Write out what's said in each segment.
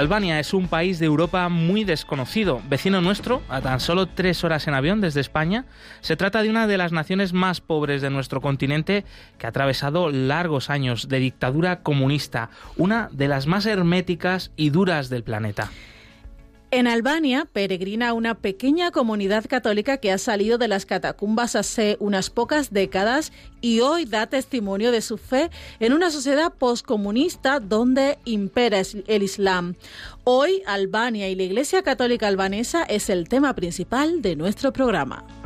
Albania es un país de Europa muy desconocido, vecino nuestro, a tan solo tres horas en avión desde España. Se trata de una de las naciones más pobres de nuestro continente que ha atravesado largos años de dictadura comunista, una de las más herméticas y duras del planeta. En Albania peregrina una pequeña comunidad católica que ha salido de las catacumbas hace unas pocas décadas y hoy da testimonio de su fe en una sociedad poscomunista donde impera el Islam. Hoy Albania y la Iglesia Católica albanesa es el tema principal de nuestro programa.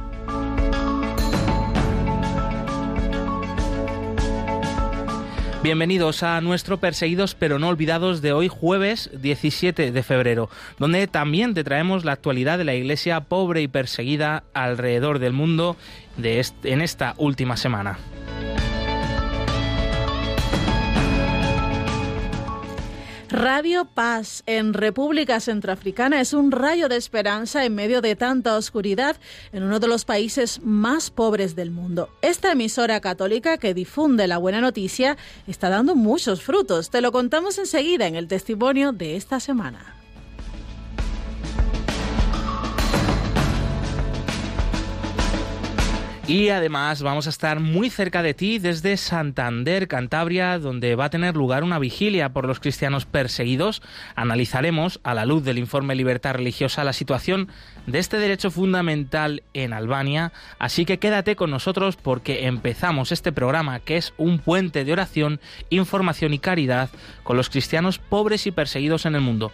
Bienvenidos a nuestro Perseguidos pero no olvidados de hoy jueves 17 de febrero, donde también te traemos la actualidad de la iglesia pobre y perseguida alrededor del mundo en esta última semana. Radio Paz en República Centroafricana es un rayo de esperanza en medio de tanta oscuridad en uno de los países más pobres del mundo. Esta emisora católica que difunde la buena noticia está dando muchos frutos. Te lo contamos enseguida en el testimonio de esta semana. Y además vamos a estar muy cerca de ti desde Santander, Cantabria, donde va a tener lugar una vigilia por los cristianos perseguidos. Analizaremos, a la luz del informe Libertad Religiosa, la situación de este derecho fundamental en Albania. Así que quédate con nosotros porque empezamos este programa que es un puente de oración, información y caridad con los cristianos pobres y perseguidos en el mundo.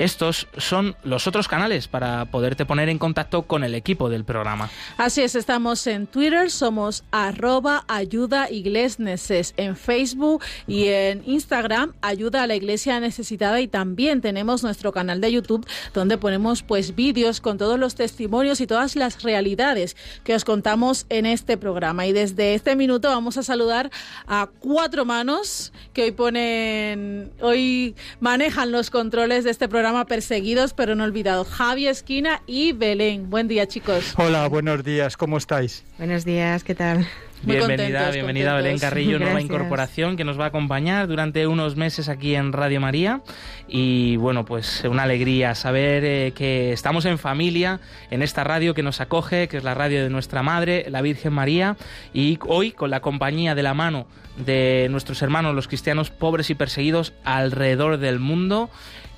Estos son los otros canales para poderte poner en contacto con el equipo del programa. Así es, estamos en Twitter, somos arroba ayuda iglesneses, en Facebook y en Instagram, ayuda a la iglesia necesitada y también tenemos nuestro canal de YouTube donde ponemos pues vídeos con todos los testimonios y todas las realidades que os contamos en este programa. Y desde este minuto vamos a saludar a cuatro manos que hoy ponen, hoy manejan los controles de este programa Perseguidos pero no olvidados. Javi Esquina y Belén. Buen día, chicos. Hola, buenos días. ¿Cómo estáis? Buenos días, ¿qué tal? Bienvenida, bienvenida Belén Carrillo, nueva incorporación que nos va a acompañar durante unos meses aquí en Radio María. Y bueno, pues una alegría saber eh, que estamos en familia en esta radio que nos acoge, que es la radio de nuestra madre, la Virgen María. Y hoy, con la compañía de la mano de nuestros hermanos, los cristianos pobres y perseguidos alrededor del mundo.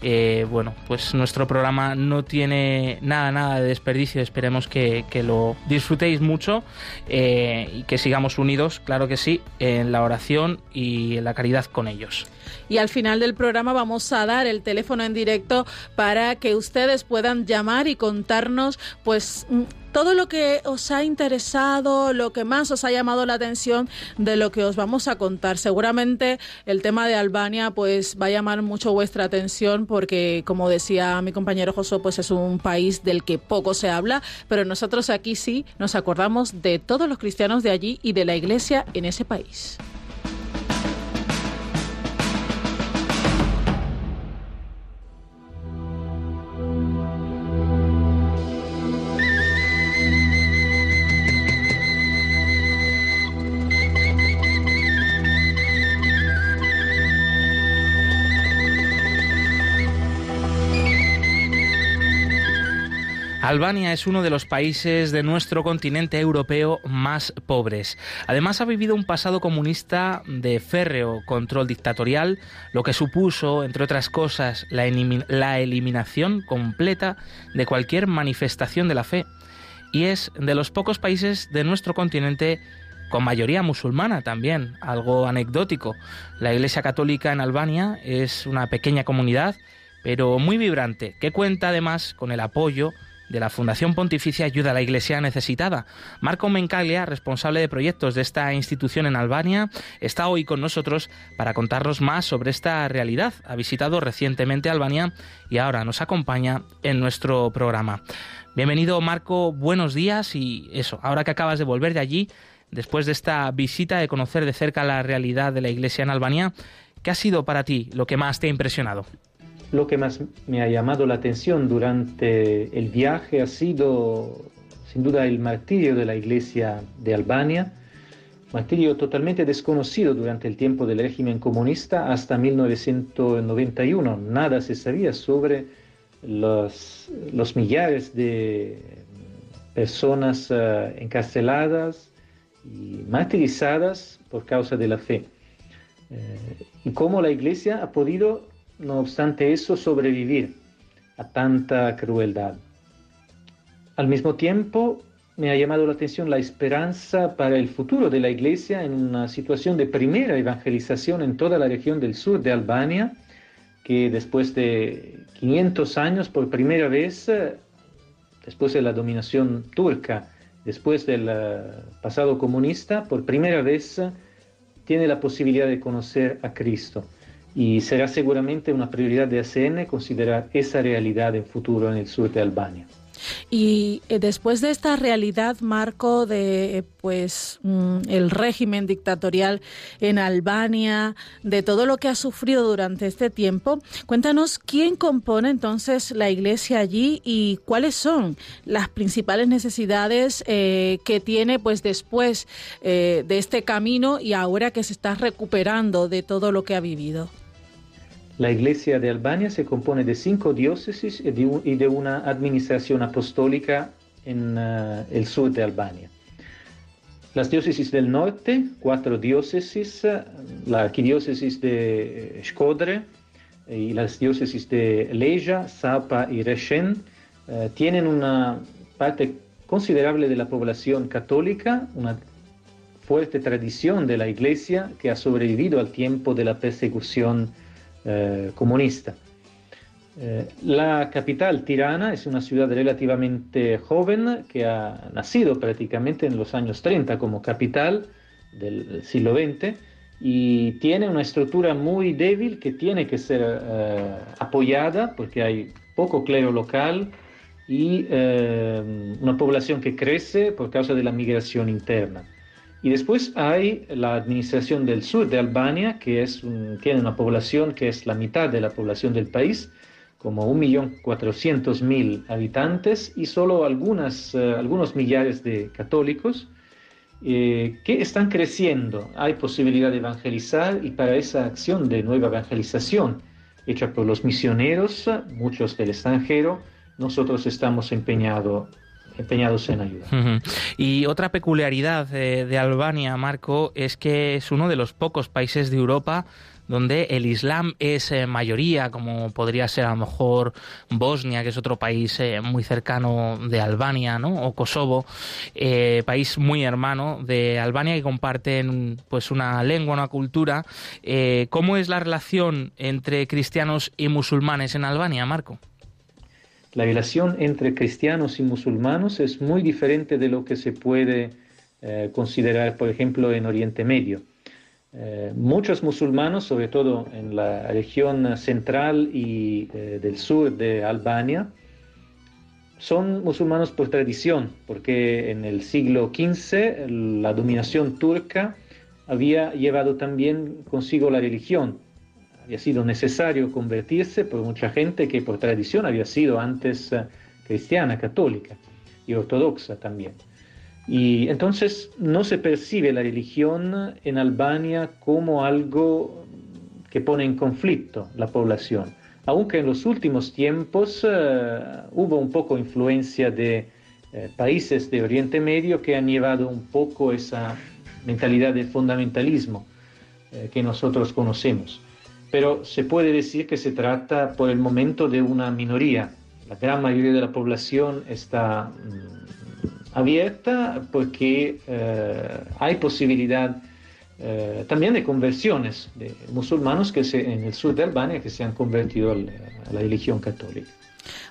Eh, bueno, pues nuestro programa no tiene nada, nada de desperdicio. Esperemos que, lo disfrutéis mucho eh, y que sigamos unidos, claro que sí, en la oración y en la caridad con ellos. Y al final del programa vamos a dar el teléfono en directo para que ustedes puedan llamar y contarnos, pues mm, todo lo que os ha interesado, lo que más os ha llamado la atención de lo que os vamos a contar. Seguramente el tema de Albania pues va a llamar mucho vuestra atención porque como decía mi compañero Josué pues es un país del que poco se habla, pero nosotros aquí sí nos acordamos de todos los cristianos de allí y de la iglesia en ese país. Albania es uno de los países de nuestro continente europeo más pobres. Además ha vivido un pasado comunista de férreo control dictatorial, lo que supuso, entre otras cosas, la, eliminación completa de cualquier manifestación de la fe. Y es de los pocos países de nuestro continente con mayoría musulmana también, algo anecdótico. La Iglesia Católica en Albania es una pequeña comunidad, pero muy vibrante, que cuenta además con el apoyo de la Fundación Pontificia Ayuda a la Iglesia Necesitada. Marco Mencaglia, responsable de proyectos de esta institución en Albania, está hoy con nosotros para contarnos más sobre esta realidad. Ha visitado recientemente Albania y ahora nos acompaña en nuestro programa. Bienvenido Marco, buenos días y eso, ahora que acabas de volver de allí, después de esta visita de conocer de cerca la realidad de la Iglesia en Albania, ¿qué ha sido para ti lo que más te ha impresionado? Lo que más me ha llamado la atención durante el viaje ha sido sin duda el martirio de la Iglesia de Albania, martirio totalmente desconocido durante el tiempo del régimen comunista hasta 1991. Nada se sabía sobre los, los millares de personas eh, encarceladas y martirizadas por causa de la fe. Eh, y cómo la iglesia ha podido, no obstante eso, sobrevivir a tanta crueldad. Al mismo tiempo, me ha llamado la atención la esperanza para el futuro de la Iglesia en una situación de primera evangelización en toda la región del sur de Albania, que después de 500 años, por primera vez, después de la dominación turca, después del eh, pasado comunista, por primera vez tiene la posibilidad de conocer a Cristo. Y será seguramente una prioridad de ACN considerar esa realidad en futuro en el sur de Albania. Y eh, después de esta realidad, Marco, de eh, pues mm, el régimen dictatorial en Albania, de todo lo que ha sufrido durante este tiempo, cuéntanos quién compone entonces la iglesia allí y cuáles son las principales necesidades eh, que tiene pues después de este camino y ahora que se está recuperando de todo lo que ha vivido. La Iglesia de Albania se compone de cinco diócesis y de, una administración apostólica en uh, el sur de Albania. Las diócesis del norte, cuatro diócesis, la arquidiócesis de Shkodre y las diócesis de Leja, Sapa y Reshen, tienen una parte considerable de la población católica, una fuerte tradición de la Iglesia que ha sobrevivido al tiempo de la persecución eh, comunista. Eh, la capital, Tirana, es una ciudad relativamente joven que ha nacido prácticamente en los años 30 como capital del siglo XX y tiene una estructura muy débil que tiene que ser eh, apoyada porque hay poco clero local y una población que crece por causa de la migración interna. Y después hay la administración del sur de Albania, que es tiene una población que es la mitad de la población del país, como 1.400.000 habitantes y solo algunas, eh, algunos millares de católicos eh, que están creciendo. Hay posibilidad de evangelizar y para esa acción de nueva evangelización hecha por los misioneros, muchos del extranjero, nosotros estamos empeñados empeñados en ayudar. Y otra peculiaridad de, Albania, Marco, es que es uno de los pocos países de Europa donde el Islam es eh, mayoría, como podría ser a lo mejor Bosnia, que es otro país eh, muy cercano de Albania, ¿no? O Kosovo, eh, país muy hermano de Albania que comparten pues una lengua, una cultura. ¿Cómo es la relación entre cristianos y musulmanes en Albania, Marco? La relación entre cristianos y musulmanes es muy diferente de lo que se puede eh, considerar, por ejemplo, en Oriente Medio. Eh, muchos musulmanes, sobre todo en la región central y eh, del sur de Albania, son musulmanes por tradición, porque en el siglo XV la dominación turca había llevado también consigo la religión, había sido necesario convertirse por mucha gente que por tradición había sido antes eh, cristiana, católica y ortodoxa también. Y entonces no se percibe la religión en Albania como algo que pone en conflicto la población, aunque en los últimos tiempos eh, hubo un poco influencia de eh, países de Oriente Medio que han llevado un poco esa mentalidad de fundamentalismo que nosotros conocemos pero se puede decir que se trata por el momento de una minoría. La gran mayoría de la población está mm, abierta porque eh, hay posibilidad eh, también de conversiones de musulmanes que se, en el sur de Albania que se han convertido a la religión católica.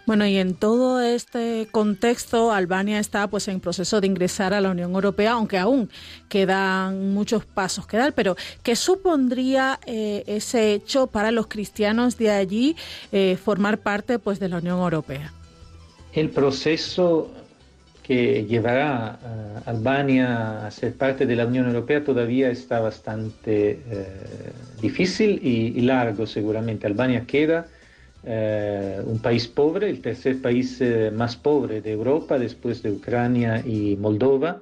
Bueno, y en todo este contexto, Albania está pues en proceso de ingresar a la Unión Europea, aunque aún quedan muchos pasos que dar. Pero, ¿qué supondría eh, ese hecho para los cristianos de allí eh, formar parte pues de la Unión Europea? El proceso que llevará a Albania a ser parte de la Unión Europea todavía está bastante eh, difícil y, largo seguramente. Albania queda eh, un país pobre, el tercer país eh, más pobre de Europa después de Ucrania y Moldova,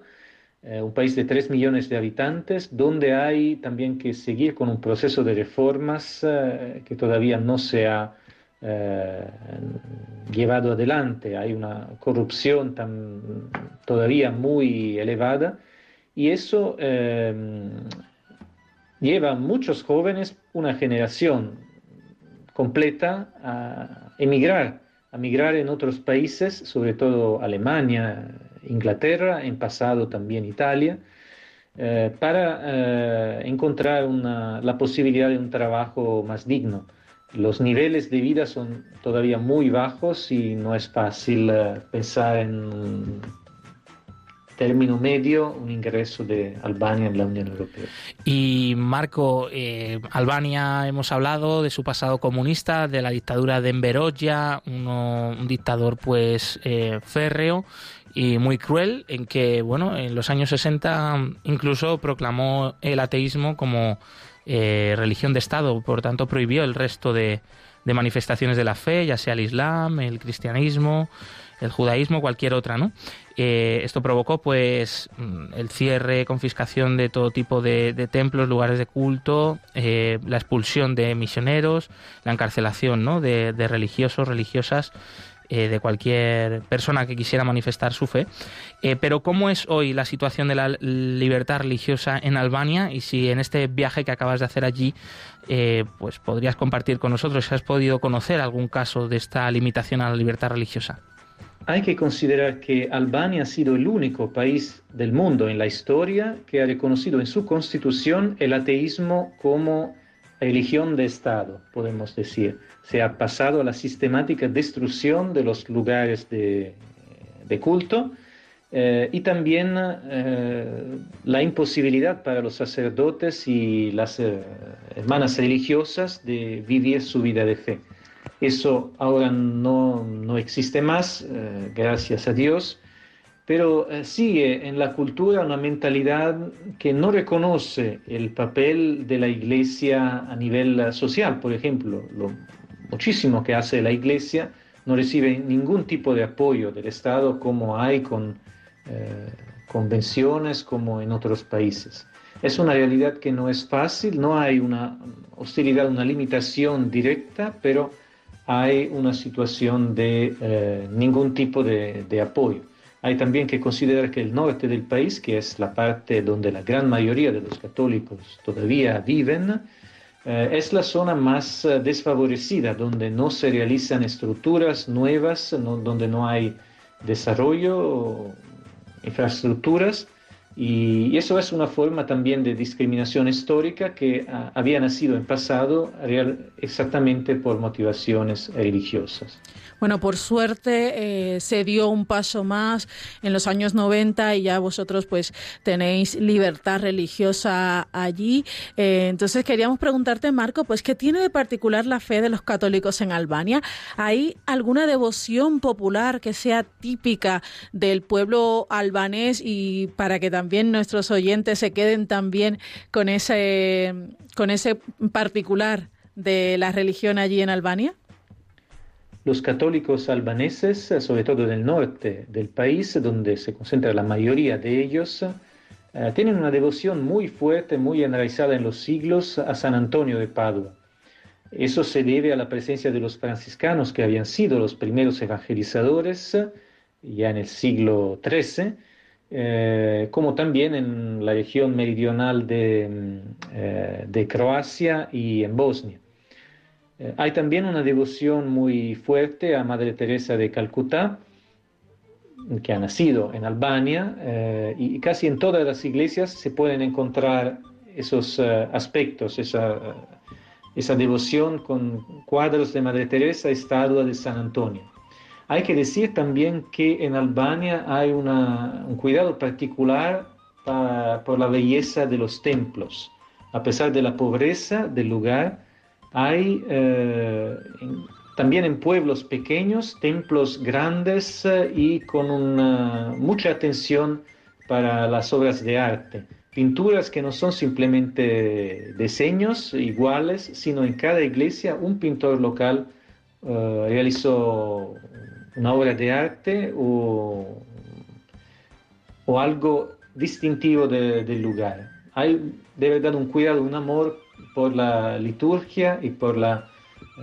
un país de 3 millones de habitantes, donde hay también que seguir con un proceso de reformas que todavía no se ha eh, llevado adelante, hay una corrupción todavía muy elevada y eso eh, lleva a muchos jóvenes, una generación completa, a emigrar, a migrar en otros países, sobre todo Alemania, Inglaterra, en pasado también Italia, eh, para encontrar la posibilidad de un trabajo más digno los niveles de vida son todavía muy bajos y no es fácil eh, pensar en término medio un ingreso de Albania en la Unión Europea. Y Marco, eh, Albania hemos hablado de su pasado comunista, de la dictadura de Enver un dictador pues eh, férreo y muy cruel, en que bueno, en los años 60 incluso proclamó el ateísmo como eh, religión de Estado, por tanto prohibió el resto de, manifestaciones de la fe, ya sea el Islam, el cristianismo, el judaísmo, cualquier otra, ¿no? Eh, esto provocó, pues, mm, el cierre, confiscación de todo tipo de, templos, lugares de culto, eh, la expulsión de misioneros, la encarcelación, ¿no? De, de religiosos, religiosas eh, de cualquier persona que quisiera manifestar su fe. Eh, pero ¿cómo es hoy la situación de la libertad religiosa en Albania? Y si en este viaje que acabas de hacer allí, eh, pues podrías compartir con nosotros si has podido conocer algún caso de esta limitación a la libertad religiosa. Hay que considerar que Albania ha sido el único país del mundo en la historia que ha reconocido en su constitución el ateísmo como religión de Estado, podemos decir se ha pasado a la sistemática destrucción de los lugares de, culto eh, y también eh, la imposibilidad para los sacerdotes y las eh, hermanas religiosas de vivir su vida de fe. Eso ahora no, no existe más, gracias a Dios, pero sigue en la cultura una mentalidad que no reconoce el papel de la iglesia a nivel social, por ejemplo. Lo, muchísimo que hace la Iglesia, no recibe ningún tipo de apoyo del Estado como hay con eh, convenciones como en otros países. Es una realidad que no es fácil, no hay una hostilidad, una limitación directa, pero hay una situación de eh, ningún tipo de apoyo. Hay también que considerar que el norte del país, que es la parte donde la gran mayoría de los católicos todavía viven, eh, es la zona más eh, desfavorecida, donde no se realizan estructuras nuevas, donde no hay desarrollo, infraestructuras, y, eso es una forma también de discriminación histórica que ah, había nacido en pasado exactamente por motivaciones religiosas. Bueno, por suerte eh, se dio un paso más en los años 90 y ya vosotros pues tenéis libertad religiosa allí. Eh, entonces queríamos preguntarte, Marco, pues ¿qué tiene de particular la fe de los católicos en Albania? ¿Hay alguna devoción popular que sea típica del pueblo albanés y para que también nuestros oyentes se queden también con ese, con ese particular de la religión allí en Albania? Los católicos albaneses, sobre todo en el norte del país, donde se concentra la mayoría de ellos, eh, tienen una devoción muy fuerte, muy enraizada en los siglos a San Antonio de Padua. Eso se debe a la presencia de los franciscanos, que habían sido los primeros evangelizadores ya en el siglo XIII, eh, como también en la región meridional de, mm, eh, de Croacia y en Bosnia. Eh, hay también una devoción muy fuerte a Madre Teresa de Calcuta, que ha nacido en Albania, y casi en todas las iglesias se pueden encontrar esos aspectos, esa, esa devoción con cuadros de Madre Teresa, estatua de San Antonio. Hay que decir también que en Albania hay un cuidado particular por la belleza de los templos. A pesar de la pobreza del lugar, hay eh, también en pueblos pequeños templos grandes eh, y con mucha atención para las obras de arte. Pinturas que no son simplemente diseños iguales, sino en cada iglesia un pintor local eh, realizó una obra de arte o, o algo distintivo del lugar. Hay de verdad un cuidado, un amor por la liturgia y por la,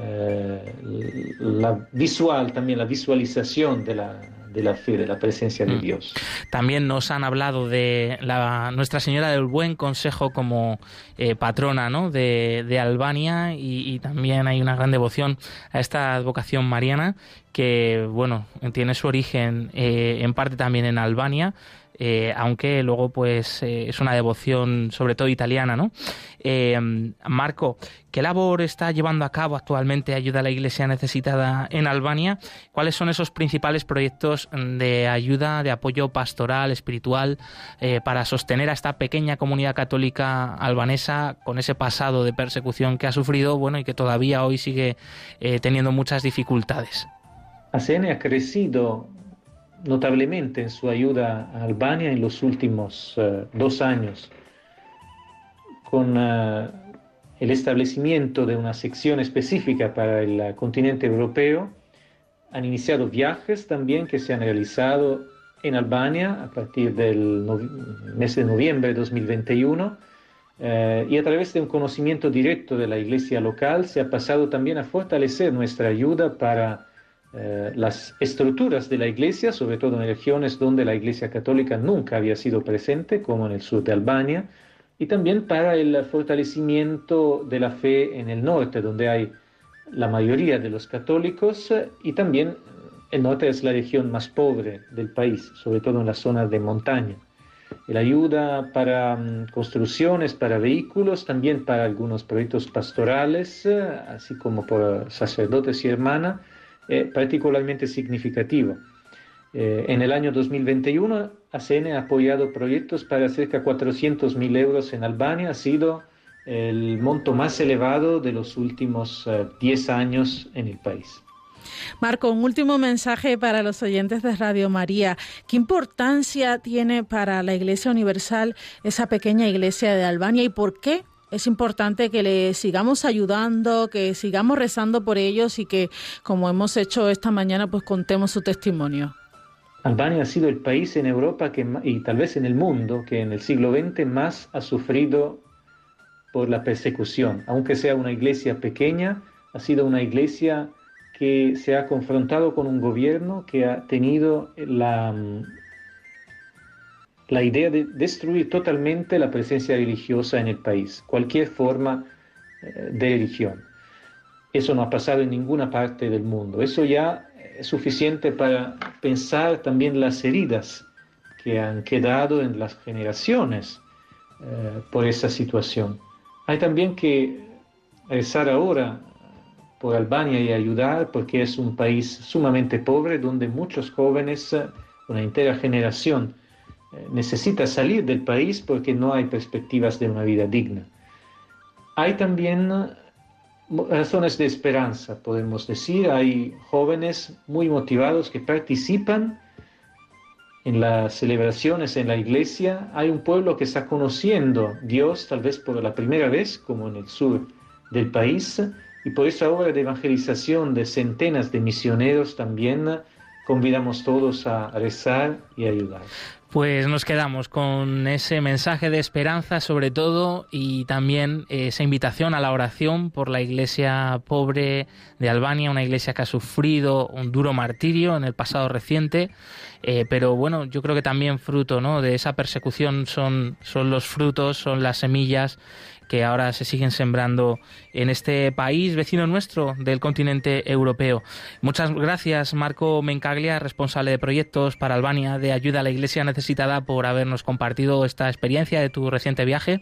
eh, la visual, también la visualización de la, de la fe, de la presencia de mm. Dios. También nos han hablado de la, Nuestra Señora del Buen Consejo como eh, patrona ¿no? de, de Albania y, también hay una gran devoción a esta advocación mariana que bueno tiene su origen eh, en parte también en Albania eh, aunque luego pues eh, es una devoción sobre todo italiana, ¿no? Eh, Marco, ¿qué labor está llevando a cabo actualmente Ayuda a la Iglesia Necesitada en Albania? ¿Cuáles son esos principales proyectos de ayuda, de apoyo pastoral, espiritual, para sostener a esta pequeña comunidad católica albanesa con ese pasado de persecución que ha sufrido, bueno, y que todavía hoy sigue teniendo muchas dificultades? ASENE ha crecido notablemente en su ayuda a Albania en los últimos eh, dos años, con eh, el establecimiento de una sección específica para el continente europeo. Han iniciado viajes también que se han realizado en Albania a partir del mes de noviembre de 2021. Eh, y a través de un conocimiento directo de la iglesia local se ha pasado también a fortalecer nuestra ayuda para eh, las estructuras de la iglesia, sobre todo en regiones donde la iglesia católica nunca había sido presente, como en el sur de Albania, y también para el fortalecimiento de la fe en el norte, donde hay la mayoría de los católicos, y también el norte es la región más pobre del país, sobre todo en la zona de montaña. La ayuda para mm, construcciones, para vehículos, también para algunos proyectos pastorales, eh, así como por sacerdotes y hermanas, eh, particularmente significativo. Eh, en el año 2021, ACN ha apoyado proyectos para cerca de 400.000 euros en Albania, ha sido el monto más elevado de los últimos 10 eh, años en el país. Marco, un último mensaje para los oyentes de Radio María. ¿Qué importancia tiene para la Iglesia Universal esa pequeña iglesia de Albania y por qué es importante que le sigamos ayudando, que sigamos rezando por ellos y que, como hemos hecho esta mañana, pues contemos su testimonio. Albania ha sido el país en Europa y tal vez en el mundo que en el siglo XX más ha sufrido por la persecución. Aunque sea una iglesia pequeña, ha sido una iglesia que se ha confrontado con un gobierno que ha tenido la, la idea de destruir totalmente la presencia religiosa en el país, cualquier forma eh, de religión. Eso no ha pasado en ninguna parte del mundo. Eso ya es suficiente para pensar también las heridas que han quedado en las generaciones eh, por esa situación. Hay también que rezar ahora por Albania y ayudar porque es un país sumamente pobre donde muchos jóvenes, una entera generación, necesita salir del país porque no hay perspectivas de una vida digna. Hay también razones de esperanza, podemos decir. Hay jóvenes muy motivados que participan en las celebraciones en la iglesia. Hay un pueblo que está conociendo Dios tal vez por la primera vez, como en el sur del país, y por esa obra de evangelización de centenas de misioneros también convidamos todos a rezar y ayudar. Pues nos quedamos con ese mensaje de esperanza sobre todo y también esa invitación a la oración por la iglesia pobre de Albania, una iglesia que ha sufrido un duro martirio en el pasado reciente, eh, pero bueno, yo creo que también fruto ¿no? de esa persecución son, son los frutos, son las semillas que ahora se siguen sembrando en este país vecino nuestro del continente europeo. Muchas gracias, Marco Mencaglia, responsable de proyectos para Albania de ayuda a la Iglesia necesitada, por habernos compartido esta experiencia de tu reciente viaje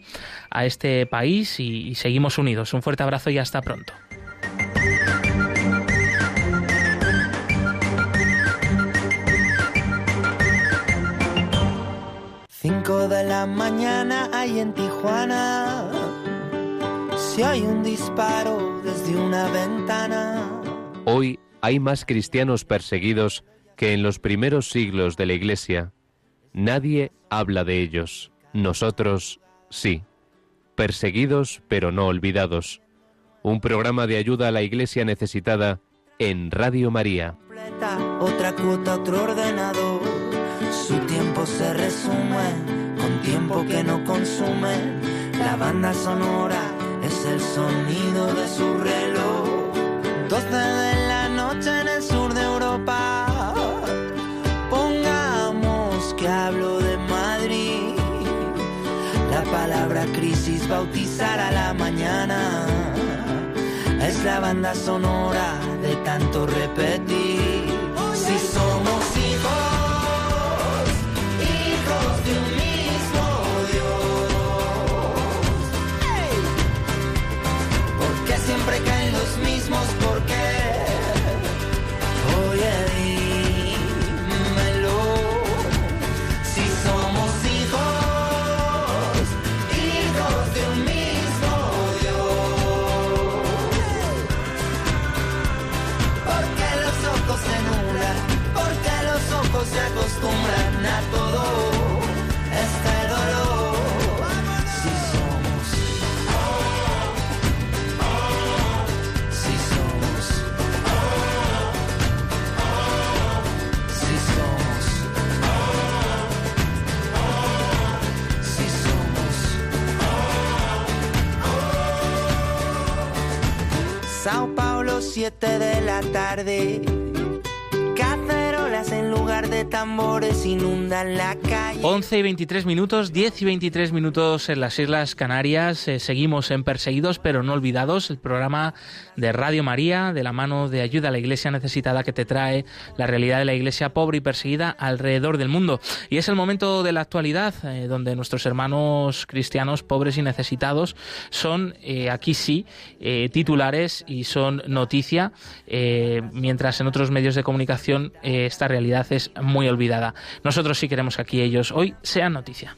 a este país y, y seguimos unidos. Un fuerte abrazo y hasta pronto. Cinco de la mañana hay en Tijuana. Si hay un disparo desde una ventana. Hoy hay más cristianos perseguidos que en los primeros siglos de la Iglesia. Nadie habla de ellos. Nosotros sí. Perseguidos pero no olvidados. Un programa de ayuda a la Iglesia necesitada en Radio María. Otra cuota, otro ordenador su tiempo se resume con tiempo que no consume. La banda sonora el sonido de su reloj. 12 de la noche en el sur de Europa. Pongamos que hablo de Madrid. La palabra crisis bautizar a la mañana. Es la banda sonora de tanto repetir. Si somos hijos. siempre tambores inundan la. 11 y 23 minutos, 10 y 23 minutos en las Islas Canarias. Eh, seguimos en Perseguidos pero no olvidados, el programa de Radio María, de la mano de ayuda a la Iglesia necesitada que te trae la realidad de la Iglesia pobre y perseguida alrededor del mundo. Y es el momento de la actualidad eh, donde nuestros hermanos cristianos pobres y necesitados son, eh, aquí sí, titulares y son noticia, mientras en otros medios de comunicación esta realidad es muy olvidada. Nosotros sí queremos que aquí ellos hoy sean noticia.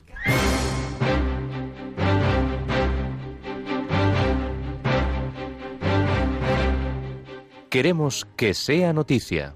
Queremos que sea noticia.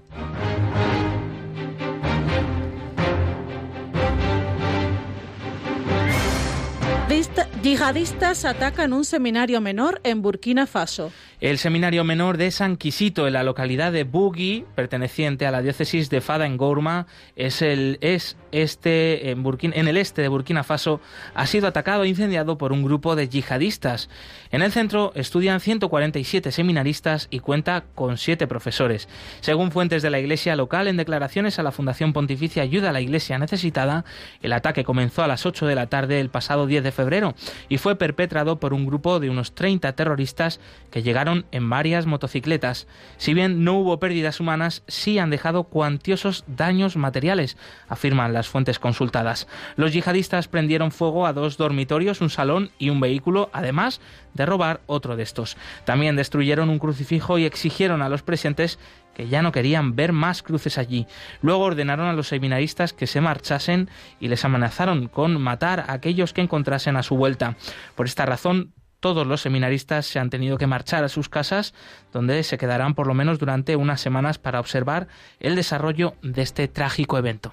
Yihadistas atacan un seminario menor en Burkina Faso. El seminario menor de San Quisito, en la localidad de Bugui, perteneciente a la diócesis de Fada en Gourma, es el es este en, en el este de Burkina Faso, ha sido atacado e incendiado por un grupo de yihadistas. En el centro estudian 147 seminaristas y cuenta con siete profesores. Según fuentes de la iglesia local, en declaraciones a la Fundación Pontificia Ayuda a la Iglesia Necesitada, el ataque comenzó a las 8 de la tarde el pasado 10 de febrero y fue perpetrado por un grupo de unos 30 terroristas que llegaron en varias motocicletas. Si bien no hubo pérdidas humanas, sí han dejado cuantiosos daños materiales, afirman las fuentes consultadas. Los yihadistas prendieron fuego a dos dormitorios, un salón y un vehículo, además de robar otro de estos. También destruyeron un crucifijo y exigieron a los presentes que ya no querían ver más cruces allí. Luego ordenaron a los seminaristas que se marchasen y les amenazaron con matar a aquellos que encontrasen a su vuelta. Por esta razón, todos los seminaristas se han tenido que marchar a sus casas, donde se quedarán por lo menos durante unas semanas para observar el desarrollo de este trágico evento.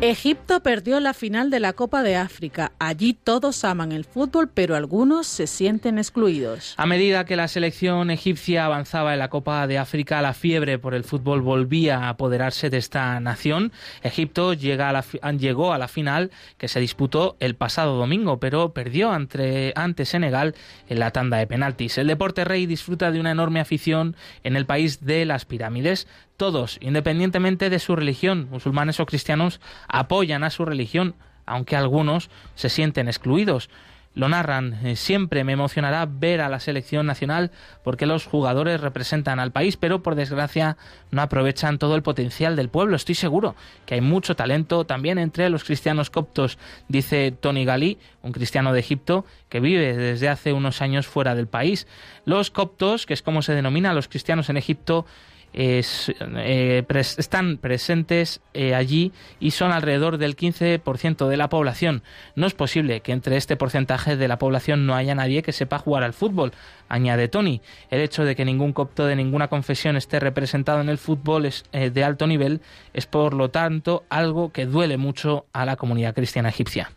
Egipto perdió la final de la Copa de África. Allí todos aman el fútbol, pero algunos se sienten excluidos. A medida que la selección egipcia avanzaba en la Copa de África, la fiebre por el fútbol volvía a apoderarse de esta nación. Egipto llega a la, llegó a la final que se disputó el pasado domingo, pero perdió ante, ante Senegal en la tanda de penaltis. El deporte rey disfruta de una enorme afición en el país de las pirámides. Todos, independientemente de su religión, musulmanes o cristianos, apoyan a su religión aunque algunos se sienten excluidos. Lo narran, eh, siempre me emocionará ver a la selección nacional porque los jugadores representan al país, pero por desgracia no aprovechan todo el potencial del pueblo. Estoy seguro que hay mucho talento también entre los cristianos coptos, dice Tony Gali, un cristiano de Egipto que vive desde hace unos años fuera del país. Los coptos, que es como se denomina a los cristianos en Egipto, eh, están presentes eh, allí y son alrededor del 15% de la población. No es posible que entre este porcentaje de la población no haya nadie que sepa jugar al fútbol, añade Tony. El hecho de que ningún copto de ninguna confesión esté representado en el fútbol eh, de alto nivel es, por lo tanto, algo que duele mucho a la comunidad cristiana egipcia.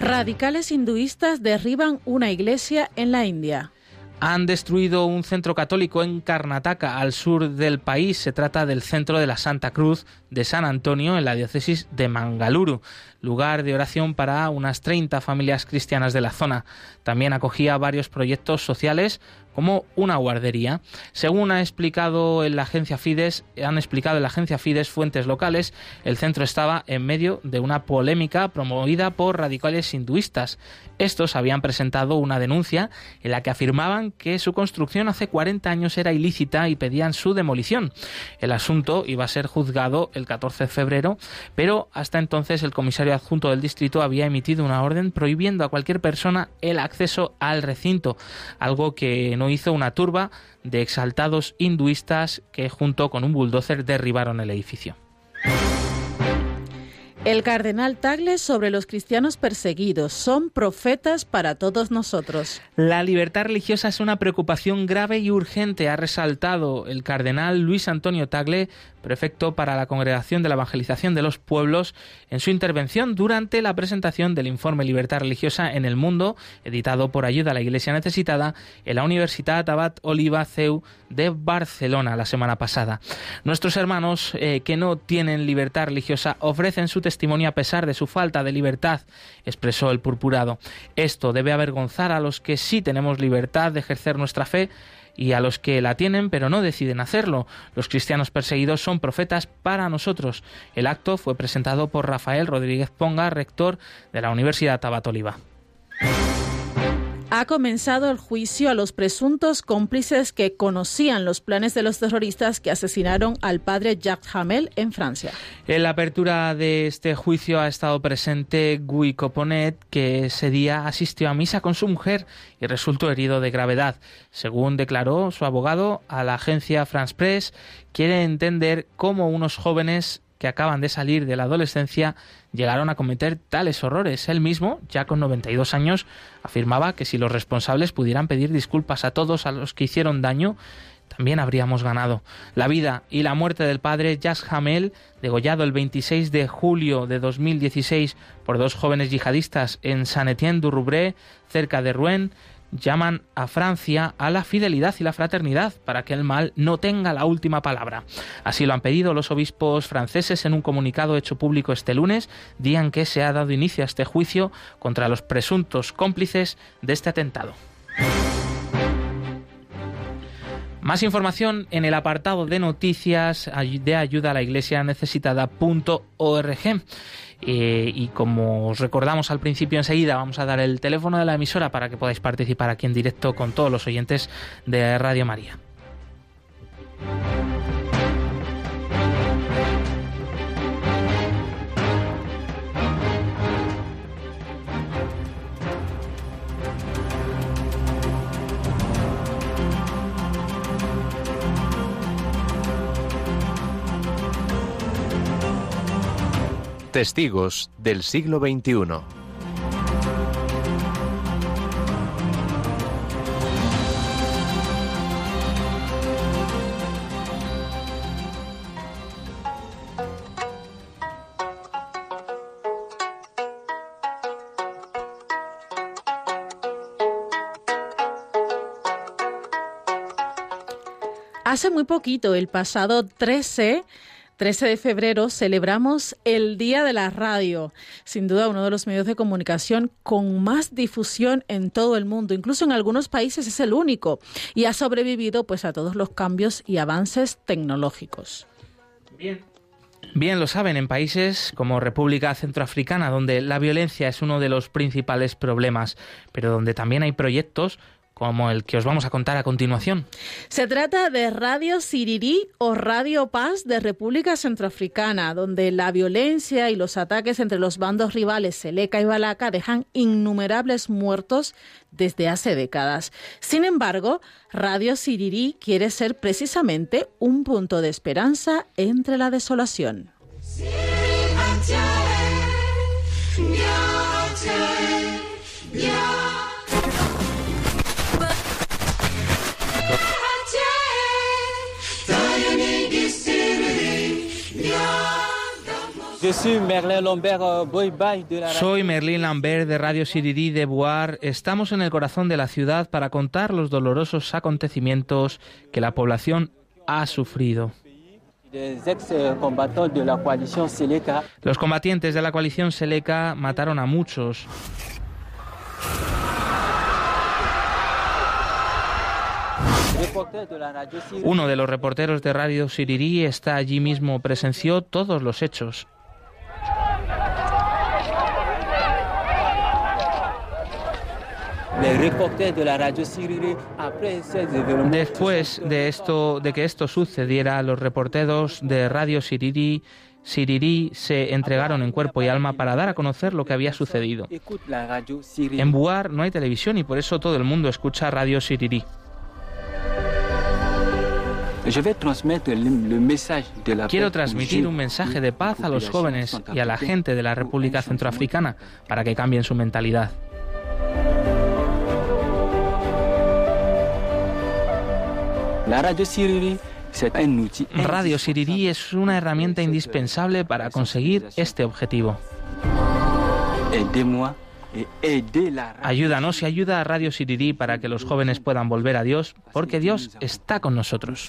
Radicales hinduistas derriban una iglesia en la India han destruido un centro católico en Karnataka, al sur del país. Se trata del centro de la Santa Cruz de San Antonio, en la diócesis de Mangaluru, lugar de oración para unas 30 familias cristianas de la zona. También acogía varios proyectos sociales como una guardería. Según ha explicado en la agencia Fides, han explicado en la agencia Fides fuentes locales, el centro estaba en medio de una polémica promovida por radicales hinduistas. Estos habían presentado una denuncia en la que afirmaban que su construcción hace 40 años era ilícita y pedían su demolición. El asunto iba a ser juzgado el 14 de febrero, pero hasta entonces el comisario adjunto del distrito había emitido una orden prohibiendo a cualquier persona el acceso al recinto, algo que no hizo una turba de exaltados hinduistas que junto con un bulldozer derribaron el edificio. El cardenal Tagle sobre los cristianos perseguidos. Son profetas para todos nosotros. La libertad religiosa es una preocupación grave y urgente, ha resaltado el cardenal Luis Antonio Tagle, prefecto para la Congregación de la Evangelización de los Pueblos, en su intervención durante la presentación del informe Libertad Religiosa en el Mundo, editado por Ayuda a la Iglesia Necesitada en la Universidad Abad Oliva CEU de Barcelona la semana pasada. Nuestros hermanos eh, que no tienen libertad religiosa ofrecen su testimonio a pesar de su falta de libertad, expresó el purpurado. Esto debe avergonzar a los que sí tenemos libertad de ejercer nuestra fe y a los que la tienen pero no deciden hacerlo. Los cristianos perseguidos son profetas para nosotros. El acto fue presentado por Rafael Rodríguez Ponga, rector de la Universidad Tabatoliva ha comenzado el juicio a los presuntos cómplices que conocían los planes de los terroristas que asesinaron al padre Jacques Hamel en Francia. En la apertura de este juicio ha estado presente Guy Coponet, que ese día asistió a misa con su mujer y resultó herido de gravedad. Según declaró su abogado a la agencia France Press, quiere entender cómo unos jóvenes que acaban de salir de la adolescencia llegaron a cometer tales horrores. Él mismo, ya con 92 años, afirmaba que si los responsables pudieran pedir disculpas a todos a los que hicieron daño, también habríamos ganado. La vida y la muerte del padre Jas Hamel, degollado el 26 de julio de 2016 por dos jóvenes yihadistas en Saint-Étienne-du-Rouvray, cerca de Rouen, llaman a Francia a la fidelidad y la fraternidad para que el mal no tenga la última palabra. Así lo han pedido los obispos franceses en un comunicado hecho público este lunes, día en que se ha dado inicio a este juicio contra los presuntos cómplices de este atentado. Más información en el apartado de noticias de ayuda a la iglesia necesitada.org. Eh, y como os recordamos al principio enseguida, vamos a dar el teléfono de la emisora para que podáis participar aquí en directo con todos los oyentes de Radio María. Testigos del siglo XXI. Hace muy poquito, el pasado 13 13 de febrero celebramos el Día de la Radio, sin duda uno de los medios de comunicación con más difusión en todo el mundo, incluso en algunos países es el único y ha sobrevivido pues a todos los cambios y avances tecnológicos. Bien, Bien lo saben, en países como República Centroafricana, donde la violencia es uno de los principales problemas, pero donde también hay proyectos como el que os vamos a contar a continuación. Se trata de Radio Sirirí o Radio Paz de República Centroafricana, donde la violencia y los ataques entre los bandos rivales Seleka y Balaka dejan innumerables muertos desde hace décadas. Sin embargo, Radio Sirirí quiere ser precisamente un punto de esperanza entre la desolación. Soy Merlin Lambert de Radio Siriri de Boar. Estamos en el corazón de la ciudad para contar los dolorosos acontecimientos que la población ha sufrido. Los combatientes de la coalición Seleka mataron a muchos. Uno de los reporteros de Radio Sirirí está allí mismo, presenció todos los hechos. Después de esto, de que esto sucediera, los reporteros de Radio Siriri Siriri se entregaron en cuerpo y alma para dar a conocer lo que había sucedido. En Buar no hay televisión y por eso todo el mundo escucha Radio Siriri. Quiero transmitir un mensaje de paz a los jóvenes y a la gente de la República Centroafricana para que cambien su mentalidad. Radio Siriri es una herramienta indispensable para conseguir este objetivo. Ayúdanos y ayuda a Radio Siriri para que los jóvenes puedan volver a Dios, porque Dios está con nosotros.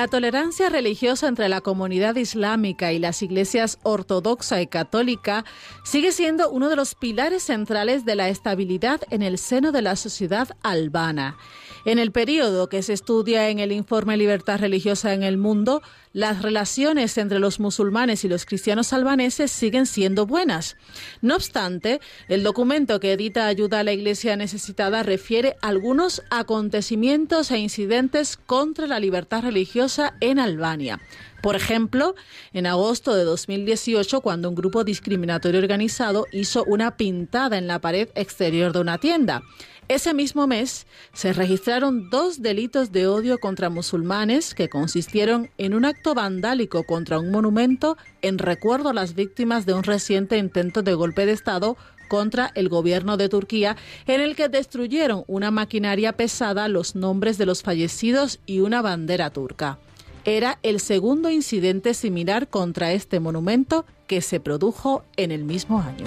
La tolerancia religiosa entre la comunidad islámica y las iglesias ortodoxa y católica sigue siendo uno de los pilares centrales de la estabilidad en el seno de la sociedad albana. En el periodo que se estudia en el informe Libertad Religiosa en el Mundo, las relaciones entre los musulmanes y los cristianos albaneses siguen siendo buenas. No obstante, el documento que edita Ayuda a la Iglesia Necesitada refiere algunos acontecimientos e incidentes contra la libertad religiosa en Albania. Por ejemplo, en agosto de 2018, cuando un grupo discriminatorio organizado hizo una pintada en la pared exterior de una tienda. Ese mismo mes se registraron dos delitos de odio contra musulmanes que consistieron en un acto vandálico contra un monumento en recuerdo a las víctimas de un reciente intento de golpe de Estado contra el gobierno de Turquía, en el que destruyeron una maquinaria pesada, los nombres de los fallecidos y una bandera turca. Era el segundo incidente similar contra este monumento que se produjo en el mismo año.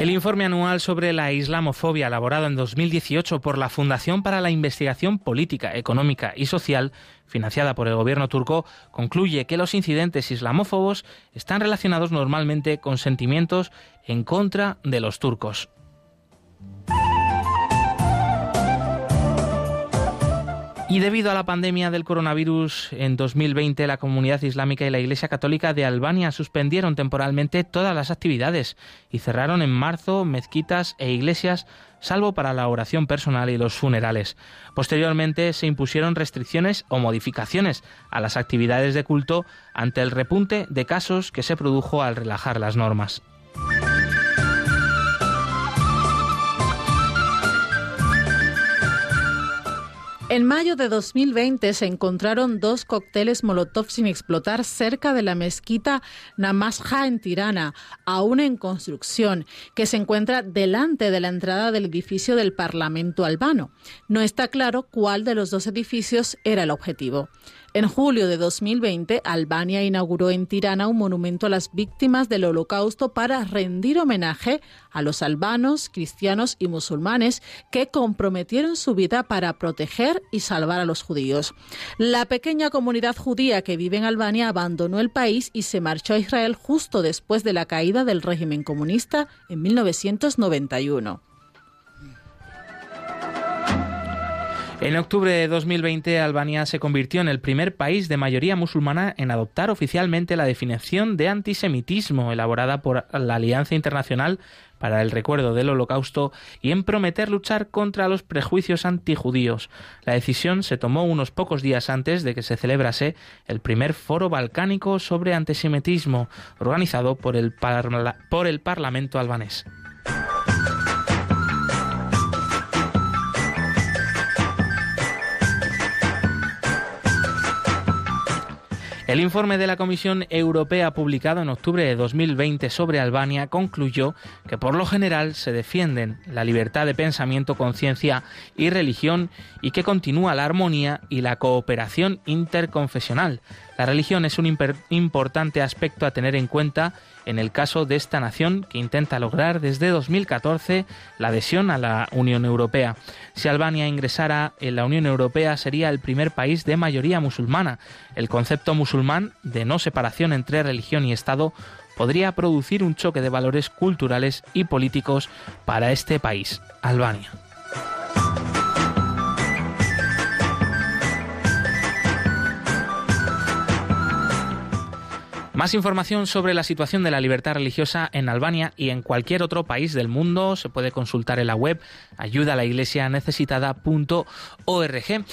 El informe anual sobre la islamofobia elaborado en 2018 por la Fundación para la Investigación Política, Económica y Social, financiada por el gobierno turco, concluye que los incidentes islamófobos están relacionados normalmente con sentimientos en contra de los turcos. Y debido a la pandemia del coronavirus en 2020, la comunidad islámica y la Iglesia Católica de Albania suspendieron temporalmente todas las actividades y cerraron en marzo mezquitas e iglesias, salvo para la oración personal y los funerales. Posteriormente se impusieron restricciones o modificaciones a las actividades de culto ante el repunte de casos que se produjo al relajar las normas. En mayo de 2020 se encontraron dos cócteles Molotov sin explotar cerca de la mezquita Namasja en Tirana, aún en construcción, que se encuentra delante de la entrada del edificio del Parlamento albano. No está claro cuál de los dos edificios era el objetivo. En julio de 2020, Albania inauguró en Tirana un monumento a las víctimas del Holocausto para rendir homenaje a los albanos, cristianos y musulmanes que comprometieron su vida para proteger y salvar a los judíos. La pequeña comunidad judía que vive en Albania abandonó el país y se marchó a Israel justo después de la caída del régimen comunista en 1991. En octubre de 2020, Albania se convirtió en el primer país de mayoría musulmana en adoptar oficialmente la definición de antisemitismo elaborada por la Alianza Internacional para el Recuerdo del Holocausto y en prometer luchar contra los prejuicios antijudíos. La decisión se tomó unos pocos días antes de que se celebrase el primer foro balcánico sobre antisemitismo organizado por el, Parlamento albanés. El informe de la Comisión Europea publicado en octubre de 2020 sobre Albania concluyó que por lo general se defienden la libertad de pensamiento, conciencia y religión y que continúa la armonía y la cooperación interconfesional. La religión es un importante aspecto a tener en cuenta en el caso de esta nación que intenta lograr desde 2014 la adhesión a la Unión Europea. Si Albania ingresara en la Unión Europea sería el primer país de mayoría musulmana. El concepto musulmán de no separación entre religión y Estado podría producir un choque de valores culturales y políticos para este país, Albania. Más información sobre la situación de la libertad religiosa en Albania y en cualquier otro país del mundo se puede consultar en la web ayudalaiglesianecesitada.org.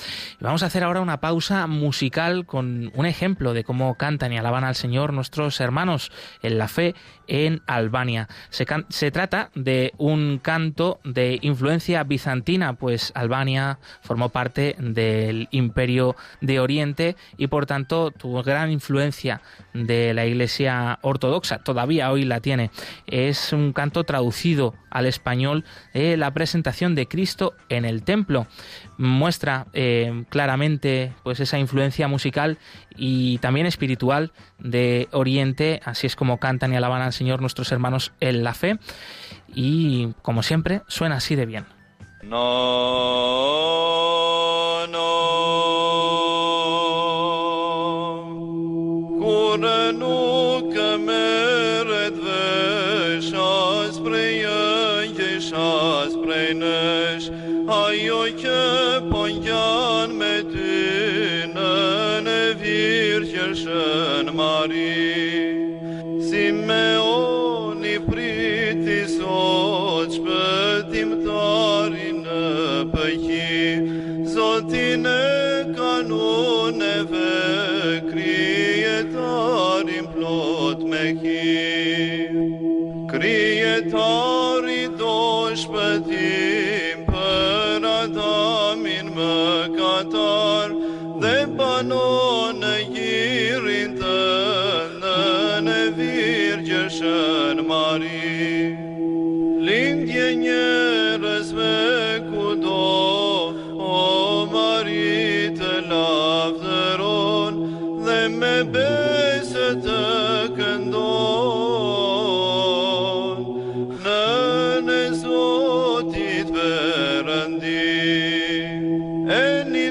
Vamos a hacer ahora una pausa musical con un ejemplo de cómo cantan y alaban al Señor nuestros hermanos en la fe en Albania. Se, se trata de un canto de influencia bizantina, pues Albania formó parte del Imperio de Oriente y por tanto tuvo gran influencia de la Iglesia Ortodoxa, todavía hoy la tiene. Es un canto traducido al español, eh, la presentación de Cristo en el templo. Muestra eh, claramente pues esa influencia musical y también espiritual de Oriente, así es como cantan y alaban al Señor nuestros hermanos en la fe. Y como siempre, suena así de bien. No, no.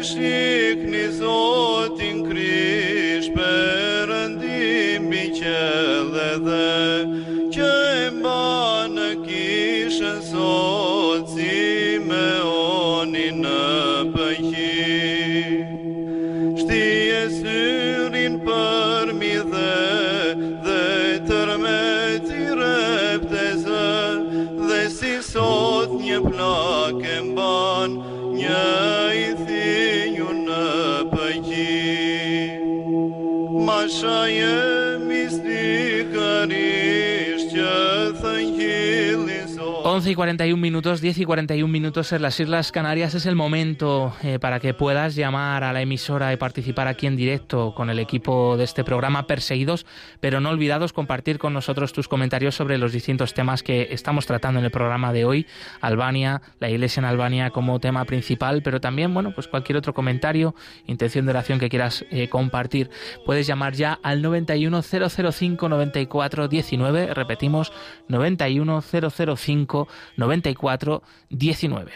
shikni Zotin Krisht, përëndim mi qëllë dhe 11 y 41 minutos, 10 y 41 minutos en las Islas Canarias es el momento eh, para que puedas llamar a la emisora y participar aquí en directo con el equipo de este programa Perseguidos, pero no olvidados compartir con nosotros tus comentarios sobre los distintos temas que estamos tratando en el programa de hoy. Albania, la iglesia en Albania como tema principal, pero también, bueno, pues cualquier otro comentario, intención de oración que quieras eh, compartir. Puedes llamar ya al 91005 94 19, repetimos 91005 94 19.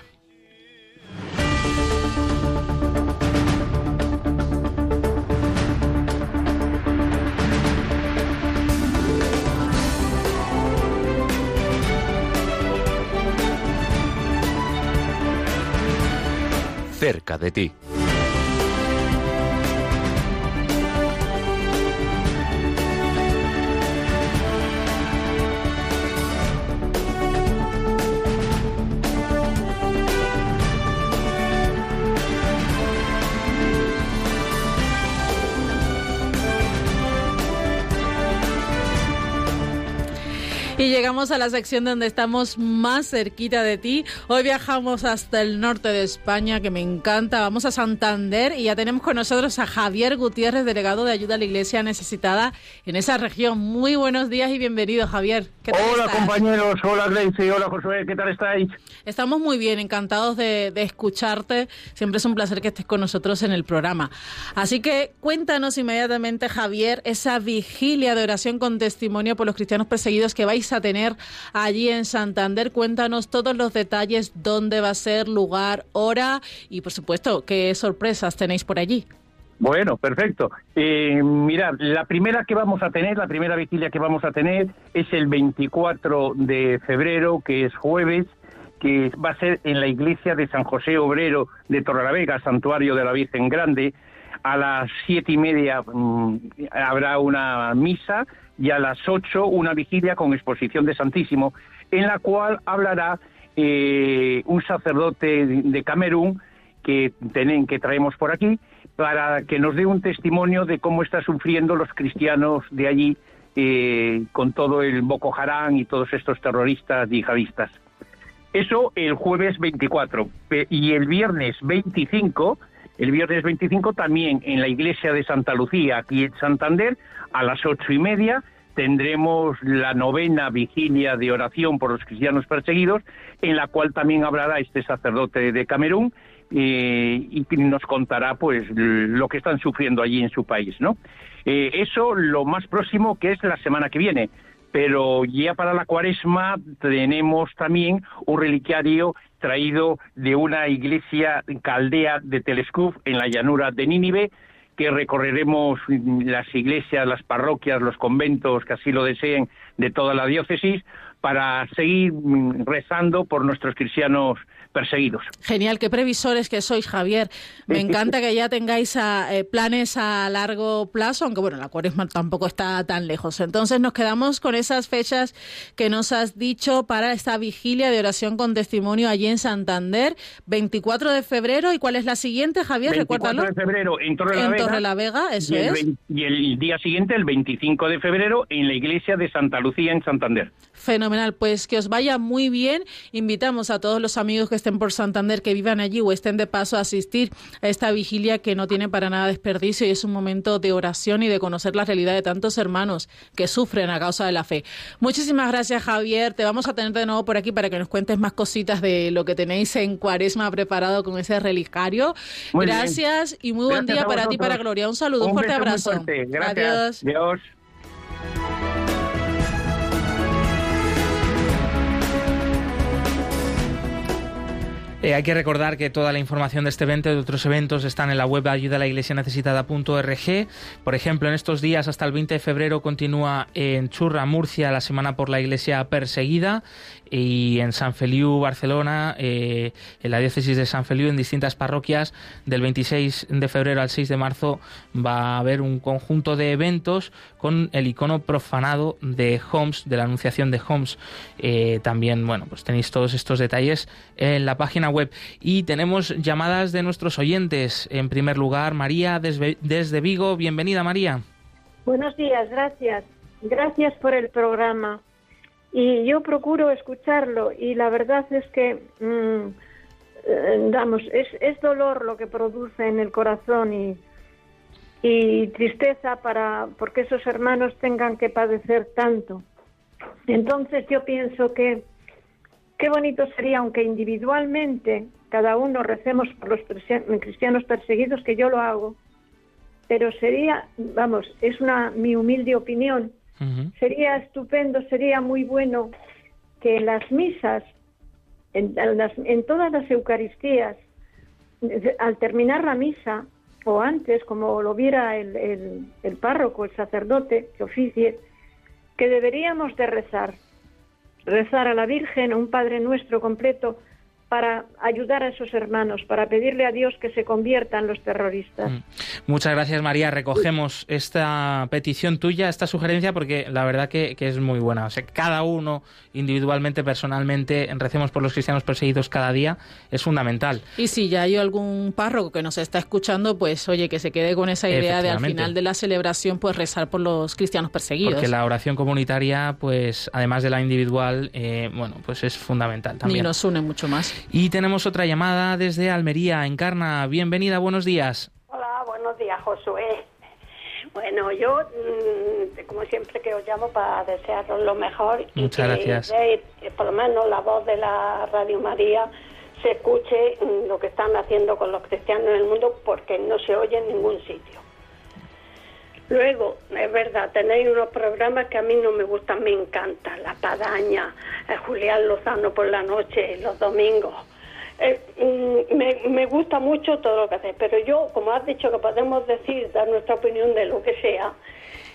Cerca de ti. Llegamos a la sección donde estamos más cerquita de ti. Hoy viajamos hasta el norte de España, que me encanta. Vamos a Santander y ya tenemos con nosotros a Javier Gutiérrez, delegado de ayuda a la Iglesia necesitada en esa región. Muy buenos días y bienvenido, Javier. hola, compañeros. Hola, Grace. Hola, Josué. ¿Qué tal estáis? Estamos muy bien, encantados de, de escucharte. Siempre es un placer que estés con nosotros en el programa. Así que cuéntanos inmediatamente, Javier, esa vigilia de oración con testimonio por los cristianos perseguidos que vais a tener allí en Santander. Cuéntanos todos los detalles, dónde va a ser, lugar, hora y, por supuesto, qué sorpresas tenéis por allí. Bueno, perfecto. Eh, mirad, la primera que vamos a tener, la primera vigilia que vamos a tener es el 24 de febrero, que es jueves, que va a ser en la iglesia de San José Obrero de Torrelavega, Santuario de la Virgen Grande. A las siete y media mm, habrá una misa y a las ocho una vigilia con exposición de Santísimo, en la cual hablará eh, un sacerdote de Camerún que, que traemos por aquí para que nos dé un testimonio de cómo están sufriendo los cristianos de allí eh, con todo el Boko Haram y todos estos terroristas yihadistas. Eso el jueves 24 y el viernes 25, el viernes 25 también en la iglesia de Santa Lucía, aquí en Santander, a las ocho y media tendremos la novena vigilia de oración por los cristianos perseguidos, en la cual también hablará este sacerdote de Camerún eh, y nos contará pues lo que están sufriendo allí en su país, ¿no? Eh, eso lo más próximo que es la semana que viene, pero ya para la cuaresma tenemos también un reliquiario traído de una iglesia caldea de Telescuf en la llanura de Nínive, que recorreremos las iglesias, las parroquias, los conventos que así lo deseen de toda la diócesis para seguir rezando por nuestros cristianos perseguidos. Genial, qué previsores que sois, Javier. Me encanta que ya tengáis eh, planes a largo plazo, aunque bueno, la cuaresma tampoco está tan lejos. Entonces nos quedamos con esas fechas que nos has dicho para esta vigilia de oración con testimonio allí en Santander, 24 de febrero. ¿Y cuál es la siguiente, Javier? 24 de febrero en Torre en Torre la Vega, eso es. y el día siguiente, el 25 de febrero, en la iglesia de Santa Lucía en Santander. Fenomenal, pues que os vaya muy bien. Invitamos a todos los amigos que estén por Santander, que vivan allí o estén de paso a asistir a esta vigilia que no tiene para nada desperdicio y es un momento de oración y de conocer la realidad de tantos hermanos que sufren a causa de la fe. Muchísimas gracias, Javier. Te vamos a tener de nuevo por aquí para que nos cuentes más cositas de lo que tenéis en Cuaresma preparado con ese relicario. gracias y muy buen día para ti, para Gloria. Un saludo, un, fuerte abrazo. Gracias. Adiós. Eh, hay que recordar que toda la información de este evento y de otros eventos están en la web ayudalaiglesianecesitada.org. Por ejemplo, en estos días hasta el 20 de febrero continúa en Churra, Murcia, la Semana por la Iglesia Perseguida y en San Feliu, Barcelona, eh, en la diócesis de San Feliu, en distintas parroquias, del 26 de febrero al 6 de marzo va a haber un conjunto de eventos con el icono profanado de Homs, de la Anunciación de Homs. Eh, también, bueno, pues tenéis todos estos detalles en la página web. Y tenemos llamadas de nuestros oyentes. En primer lugar, María desde, Vigo. Bienvenida, María. Buenos días, gracias. Gracias por el programa y yo procuro escucharlo y la verdad es que, mm, eh, es, dolor lo que produce en el corazón y, y tristeza para porque esos hermanos tengan que padecer tanto. Entonces yo pienso que qué bonito sería, aunque individualmente cada uno recemos por los cristianos perseguidos, que yo lo hago, pero sería, vamos, es una mi humilde opinión, Sería estupendo, sería muy bueno que en las misas, en, todas las Eucaristías, al terminar la misa, o antes, como lo viera el, el, párroco, el sacerdote que oficie, que deberíamos de rezar, rezar a la Virgen, un Padre Nuestro completo, para ayudar a esos hermanos, para pedirle a Dios que se conviertan los terroristas. Mm. Muchas gracias, María. Recogemos esta petición tuya, esta sugerencia, porque la verdad que, es muy buena. O sea, cada uno individualmente, personalmente, recemos por los cristianos perseguidos cada día, es fundamental. Y si ya hay algún párroco que nos está escuchando, pues oye, que se quede con esa idea de al final de la celebración, pues rezar por los cristianos perseguidos. Porque la oración comunitaria, pues además de la individual, eh, bueno, pues es fundamental también. Y nos une mucho más. Y tenemos otra llamada desde Almería, Encarna. Bienvenida, buenos días. Hola, buenos días, Josué. Bueno, yo, mm, como siempre que os llamo para desearos lo mejor Muchas y que gracias. Por lo menos la voz de la Radio María se escuche mm, lo que están haciendo con los cristianos en el mundo porque no se oye en ningún sitio. Luego, es verdad, tenéis unos programas que a mí no me gustan, me encantan. La Padaña, eh, Julián Lozano por la noche, los domingos. Eh, mm, me, me, gusta mucho todo lo que haces, pero yo, como has dicho que podemos decir, dar nuestra opinión de lo que sea,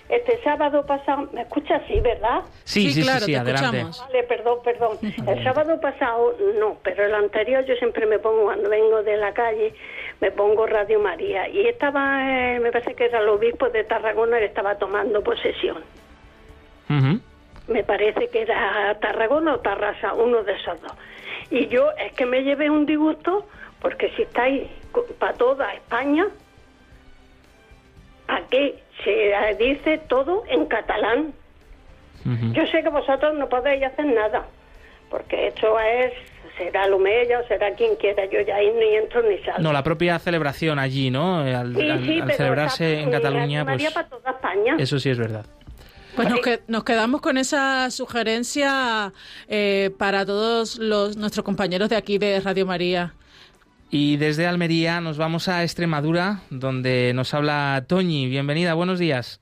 este sábado pasado, ¿me escuchas así, verdad? Sí, sí, claro, sí, adelante. Vale, perdón, perdón. El sábado pasado, no, pero el anterior yo siempre me pongo, cuando vengo de la calle, me pongo Radio María. Y estaba, eh, me parece que era el obispo de Tarragona que estaba tomando posesión. Me parece que era Tarragona o Tarrasa, uno de esos dos. Y yo es que me llevé un disgusto porque si estáis para toda España, aquí se dice todo en catalán. Yo sé que vosotros no podéis hacer nada, porque esto es será Lumella o será quien quiera, yo ya ahí ni entro ni salgo. No, la propia celebración allí, ¿no? Al, celebrarse en Cataluña, pues... Para toda España. Eso sí es verdad. Pues nos, quedamos con esa sugerencia eh, para todos los nuestros compañeros de aquí de Radio María. Y desde Almería nos vamos a Extremadura, donde nos habla Toñi. Bienvenida, buenos días.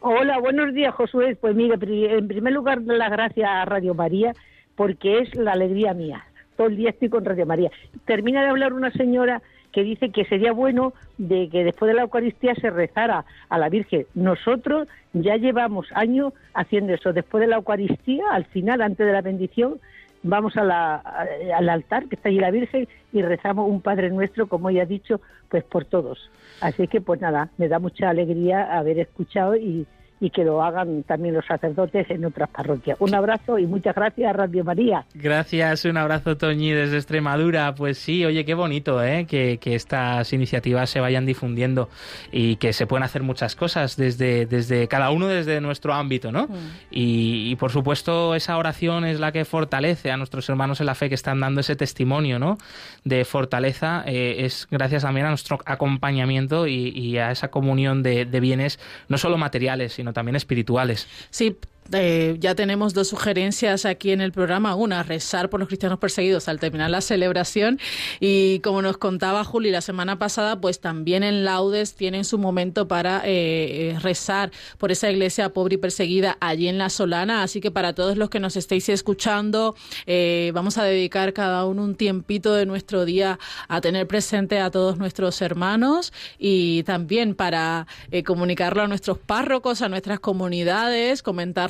Hola, buenos días, Josué. Pues mire, en primer lugar, las gracias a Radio María, porque es la alegría mía todo el día estoy con Radio María. Termina de hablar una señora que dice que sería bueno de que después de la Eucaristía se rezara a la Virgen. Nosotros ya llevamos años haciendo eso. Después de la Eucaristía, al final, antes de la bendición, vamos al altar que está allí la Virgen y rezamos un Padre Nuestro, como ella ha dicho, pues por todos. Así que, pues nada, me da mucha alegría haber escuchado y, y que lo hagan también los sacerdotes en otras parroquias. Un abrazo y muchas gracias, Radio María. Gracias, un abrazo, Toñi, desde Extremadura. Pues sí, oye, qué bonito ¿eh? que, estas iniciativas se vayan difundiendo y que se pueden hacer muchas cosas desde, desde cada uno desde nuestro ámbito, ¿no? Mm. Y, por supuesto, esa oración es la que fortalece a nuestros hermanos en la fe que están dando ese testimonio, ¿no? De fortaleza, eh, es gracias también a nuestro acompañamiento y, a esa comunión de, de bienes, no solo materiales, sino también espirituales. Sí, eh, ya tenemos dos sugerencias aquí en el programa. Una, rezar por los cristianos perseguidos al terminar la celebración. Y como nos contaba Juli la semana pasada, pues también en Laudes tienen su momento para eh, eh, rezar por esa iglesia pobre y perseguida allí en La Solana. Así que para todos los que nos estéis escuchando, vamos a dedicar cada uno un tiempito de nuestro día a tener presente a todos nuestros hermanos y también para comunicarlo a nuestros párrocos, a nuestras comunidades,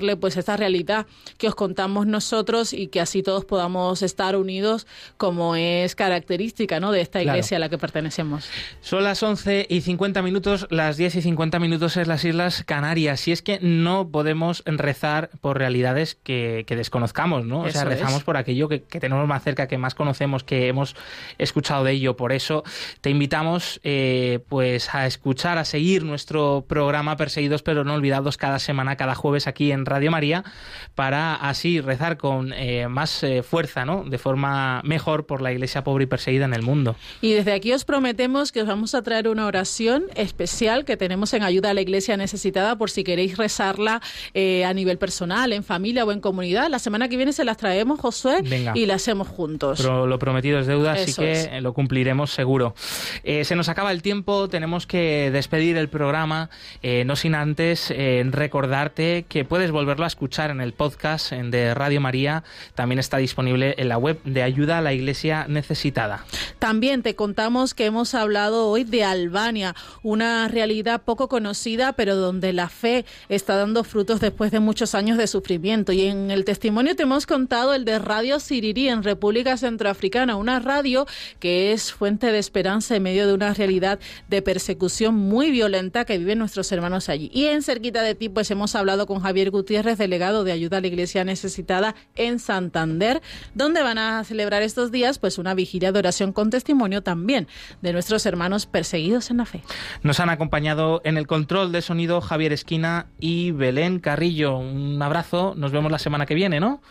comentarle pues esta realidad que os contamos nosotros y que así todos podamos estar unidos como es característica ¿no? de esta iglesia a la que pertenecemos. Son las 11 y 50 minutos, las 10 y 50 minutos en las Islas Canarias y es que no podemos rezar por realidades que, desconozcamos, ¿no? O sea, rezamos por aquello que, tenemos más cerca, que más conocemos, que hemos escuchado de ello. Por eso te invitamos eh, pues a escuchar, a seguir nuestro programa Perseguidos pero no olvidados cada semana, cada jueves aquí en Radio María para así rezar con eh, más eh, fuerza, ¿no? De forma mejor por la iglesia pobre y perseguida en el mundo. Y desde aquí os prometemos que os vamos a traer una oración especial que tenemos en ayuda a la iglesia necesitada por si queréis rezarla eh, a nivel personal, en familia o en comunidad. La semana que viene se las traemos, Josué, y la hacemos juntos. Pero lo prometido es deuda, así que lo cumpliremos seguro. se nos acaba el tiempo, tenemos que despedir el programa, no sin antes recordarte que puedes volver volverlo a escuchar en el podcast de Radio María. También está disponible en la web de Ayuda a la Iglesia Necesitada. También te contamos que hemos hablado hoy de Albania, una realidad poco conocida, pero donde la fe está dando frutos después de muchos años de sufrimiento. Y en el testimonio te hemos contado el de Radio Siriri en República Centroafricana, una radio que es fuente de esperanza en medio de una realidad de persecución muy violenta que viven nuestros hermanos allí. Y en cerquita de ti, pues hemos hablado con Javier Gutiérrez Delegado de ayuda a la Iglesia necesitada en Santander, donde van a celebrar estos días pues una vigilia de oración con testimonio también de nuestros hermanos perseguidos en la fe. Nos han acompañado en el control de sonido Javier Esquina y Belén Carrillo. Un abrazo, nos vemos la semana que viene, ¿no?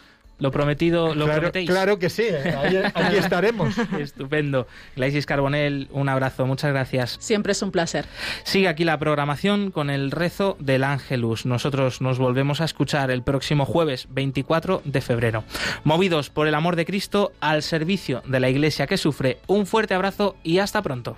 Lo prometido, ¿lo claro, prometéis? Claro que sí, aquí estaremos. Estupendo. Glaisis Carbonel, un abrazo, muchas gracias. Siempre es un placer. Sigue aquí la programación con el rezo del Ángelus. Nosotros nos volvemos a escuchar el próximo jueves 24 de febrero. Movidos por el amor de Cristo al servicio de la Iglesia que sufre, un fuerte abrazo y hasta pronto.